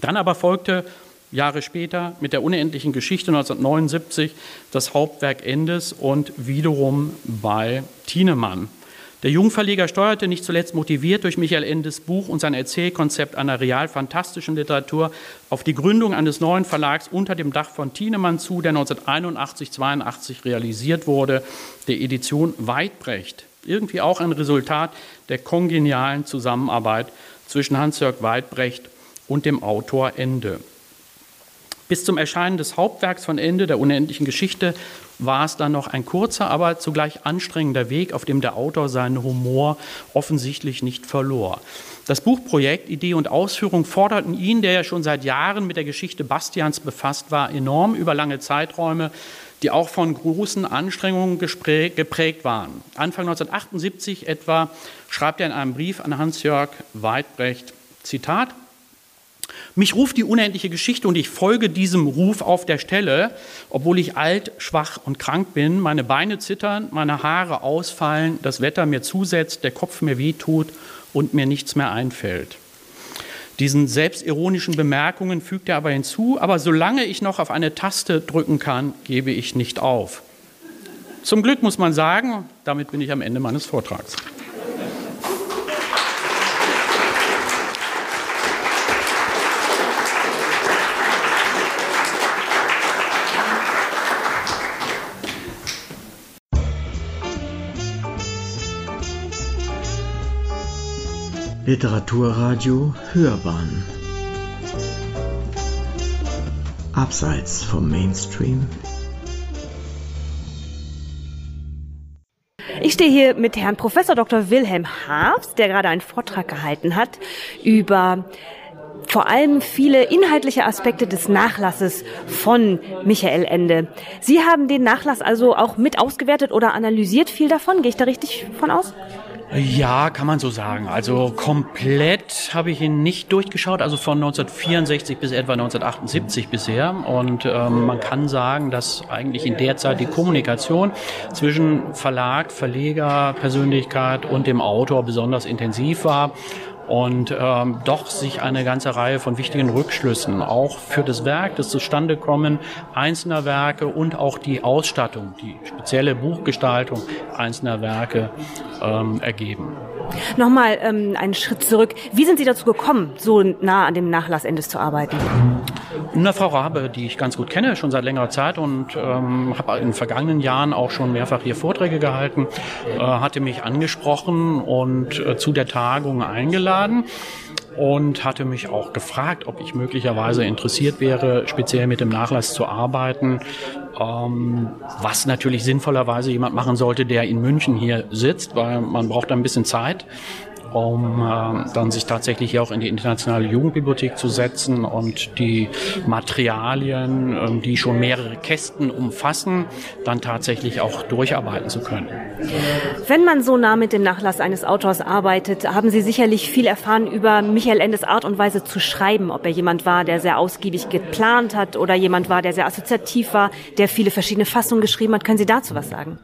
Dann aber folgte Jahre später mit der unendlichen Geschichte 1979 das Hauptwerk Endes und wiederum bei Thienemann. Der Jungverleger steuerte nicht zuletzt motiviert durch Michael Endes Buch und sein Erzählkonzept einer real fantastischen Literatur auf die Gründung eines neuen Verlags unter dem Dach von Thienemann zu, der 1981-82 realisiert wurde, der Edition Weidbrecht. Irgendwie auch ein Resultat der kongenialen Zusammenarbeit zwischen Hans-Jörg Weidbrecht und dem Autor Ende. Bis zum Erscheinen des Hauptwerks von Ende der unendlichen Geschichte war es dann noch ein kurzer, aber zugleich anstrengender Weg, auf dem der Autor seinen Humor offensichtlich nicht verlor. Das Buchprojekt, Idee und Ausführung forderten ihn, der ja schon seit Jahren mit der Geschichte Bastians befasst war, enorm über lange Zeiträume, die auch von großen Anstrengungen geprägt waren. Anfang 1978 etwa schreibt er in einem Brief an Hans-Jörg Weidbrecht, Zitat, mich ruft die unendliche Geschichte und ich folge diesem Ruf auf der Stelle, obwohl ich alt, schwach und krank bin, meine Beine zittern, meine Haare ausfallen, das Wetter mir zusetzt, der Kopf mir wehtut und mir nichts mehr einfällt. Diesen selbstironischen Bemerkungen fügt er aber hinzu, aber solange ich noch auf eine Taste drücken kann, gebe ich nicht auf. Zum Glück muss man sagen, damit bin ich am Ende meines Vortrags. Literaturradio Hörbahn Abseits vom Mainstream Ich stehe hier mit Herrn Professor Dr. Wilhelm Haafs, der gerade einen Vortrag gehalten hat über vor allem viele inhaltliche Aspekte des Nachlasses von Michael Ende. Sie haben den Nachlass also auch mit ausgewertet oder analysiert viel davon. Gehe ich da richtig von aus? Ja, kann man so sagen. Also komplett habe ich ihn nicht durchgeschaut, also von 1964 bis etwa 1978 bisher. Und ähm, man kann sagen, dass eigentlich in der Zeit die Kommunikation zwischen Verlag, Verleger, Persönlichkeit und dem Autor besonders intensiv war. Und ähm, doch sich eine ganze Reihe von wichtigen Rückschlüssen auch für das Werk, das Zustandekommen einzelner Werke und auch die Ausstattung, die spezielle Buchgestaltung einzelner Werke ähm, ergeben. Nochmal ähm, einen Schritt zurück. Wie sind Sie dazu gekommen, so nah an dem Nachlass Endes zu arbeiten? Eine Frau Rabe, die ich ganz gut kenne, schon seit längerer Zeit und ähm, habe in vergangenen Jahren auch schon mehrfach hier Vorträge gehalten, äh, hatte mich angesprochen und äh, zu der Tagung eingeladen und hatte mich auch gefragt, ob ich möglicherweise interessiert wäre, speziell mit dem Nachlass zu arbeiten, ähm, was natürlich sinnvollerweise jemand machen sollte, der in München hier sitzt, weil man braucht ein bisschen Zeit um äh, dann sich tatsächlich hier auch in die internationale Jugendbibliothek zu setzen und die Materialien, äh, die schon mehrere Kästen umfassen, dann tatsächlich auch durcharbeiten zu können. Wenn man so nah mit dem Nachlass eines Autors arbeitet, haben Sie sicherlich viel erfahren über Michael Endes Art und Weise zu schreiben, ob er jemand war, der sehr ausgiebig geplant hat oder jemand war, der sehr assoziativ war, der viele verschiedene Fassungen geschrieben hat. Können Sie dazu was sagen?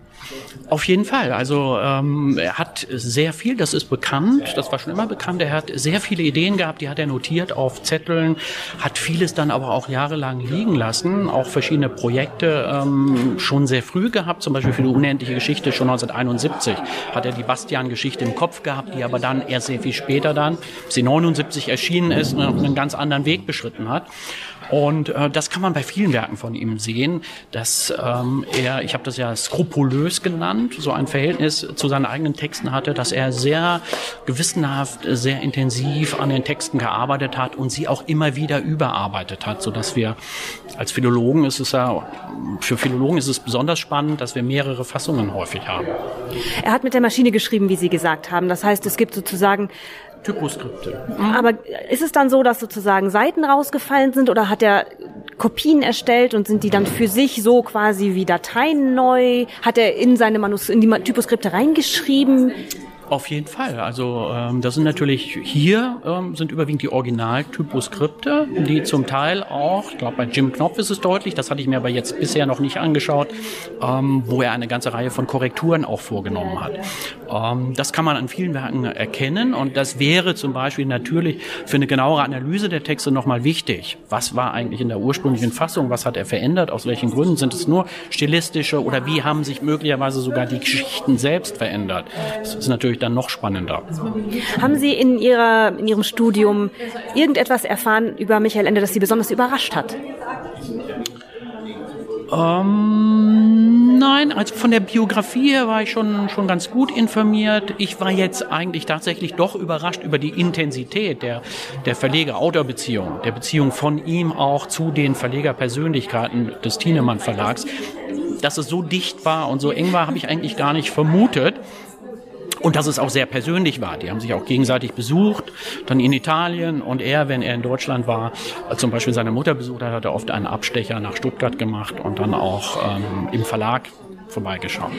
Auf jeden Fall. Also ähm, er hat sehr viel, das ist bekannt, das war schon immer bekannt. Er hat sehr viele Ideen gehabt, die hat er notiert auf Zetteln, hat vieles dann aber auch jahrelang liegen lassen, auch verschiedene Projekte ähm, schon sehr früh gehabt, zum Beispiel für die unendliche Geschichte schon 1971 hat er die Bastian-Geschichte im Kopf gehabt, die aber dann erst sehr viel später dann, sie 79 erschienen ist, einen ganz anderen Weg beschritten hat. Und äh, das kann man bei vielen Werken von ihm sehen, dass ähm, er, ich habe das ja skrupulös genannt, so ein Verhältnis zu seinen eigenen Texten hatte, dass er sehr gewissenhaft, sehr intensiv an den Texten gearbeitet hat und sie auch immer wieder überarbeitet hat, so dass wir als Philologen ist es ja, für Philologen ist es besonders spannend, dass wir mehrere Fassungen häufig haben. Er hat mit der Maschine geschrieben, wie Sie gesagt haben. Das heißt, es gibt sozusagen Typoskripte. Aber ist es dann so, dass sozusagen Seiten rausgefallen sind oder hat er Kopien erstellt und sind die dann für sich so quasi wie Dateien neu? Hat er in seine Manus in die Typoskripte reingeschrieben? Auf jeden Fall. Also ähm, das sind natürlich hier ähm, sind überwiegend die Original-Typoskripte, die zum Teil auch, ich glaube bei Jim Knopf ist es deutlich, das hatte ich mir aber jetzt bisher noch nicht angeschaut, ähm, wo er eine ganze Reihe von Korrekturen auch vorgenommen hat. Ähm, das kann man an vielen Werken erkennen und das wäre zum Beispiel natürlich für eine genauere Analyse der Texte nochmal wichtig. Was war eigentlich in der ursprünglichen Fassung? Was hat er verändert? Aus welchen Gründen? Sind es nur stilistische oder wie haben sich möglicherweise sogar die Geschichten selbst verändert? Das ist natürlich dann noch spannender. Haben Sie in, Ihrer, in Ihrem Studium irgendetwas erfahren über Michael Ende, das Sie besonders überrascht hat? Ähm, nein, also von der Biografie her war ich schon, schon ganz gut informiert. Ich war jetzt eigentlich tatsächlich doch überrascht über die Intensität der, der Verleger-Autor-Beziehung, der Beziehung von ihm auch zu den Verlegerpersönlichkeiten des Thienemann Verlags. Dass es so dicht war und so eng war, habe ich eigentlich gar nicht vermutet. Und dass es auch sehr persönlich war. Die haben sich auch gegenseitig besucht, dann in Italien und er, wenn er in Deutschland war, zum Beispiel seine Mutter besucht hat, hat er oft einen Abstecher nach Stuttgart gemacht und dann auch ähm, im Verlag vorbeigeschaut.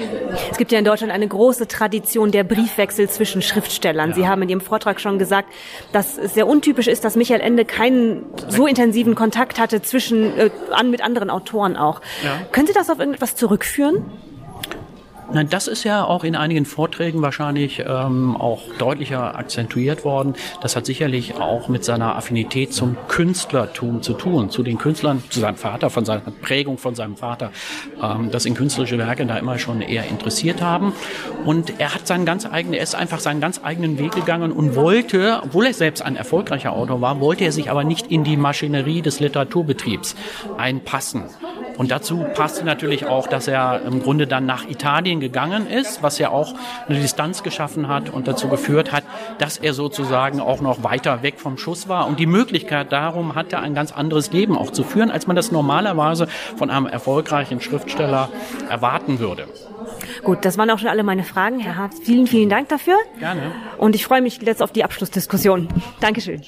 Es gibt ja in Deutschland eine große Tradition der Briefwechsel zwischen Schriftstellern. Ja. Sie haben in Ihrem Vortrag schon gesagt, dass es sehr untypisch ist, dass Michael Ende keinen so intensiven Kontakt hatte zwischen äh, an mit anderen Autoren auch. Ja. Können Sie das auf irgendetwas zurückführen? Nein, das ist ja auch in einigen Vorträgen wahrscheinlich ähm, auch deutlicher akzentuiert worden. Das hat sicherlich auch mit seiner Affinität zum Künstlertum zu tun, zu den Künstlern, zu seinem Vater, von seiner Prägung von seinem Vater, ähm, das in künstlerische Werke da immer schon eher interessiert haben. Und er hat seinen ganz eigenen, er ist einfach seinen ganz eigenen Weg gegangen und wollte, obwohl er selbst ein erfolgreicher Autor war, wollte er sich aber nicht in die Maschinerie des Literaturbetriebs einpassen. Und dazu passte natürlich auch, dass er im Grunde dann nach Italien gegangen ist, was ja auch eine Distanz geschaffen hat und dazu geführt hat, dass er sozusagen auch noch weiter weg vom Schuss war und die Möglichkeit darum hatte, ein ganz anderes Leben auch zu führen, als man das normalerweise von einem erfolgreichen Schriftsteller erwarten würde. Gut, das waren auch schon alle meine Fragen, Herr Hart. Vielen, vielen Dank dafür. Gerne. Und ich freue mich jetzt auf die Abschlussdiskussion. Dankeschön.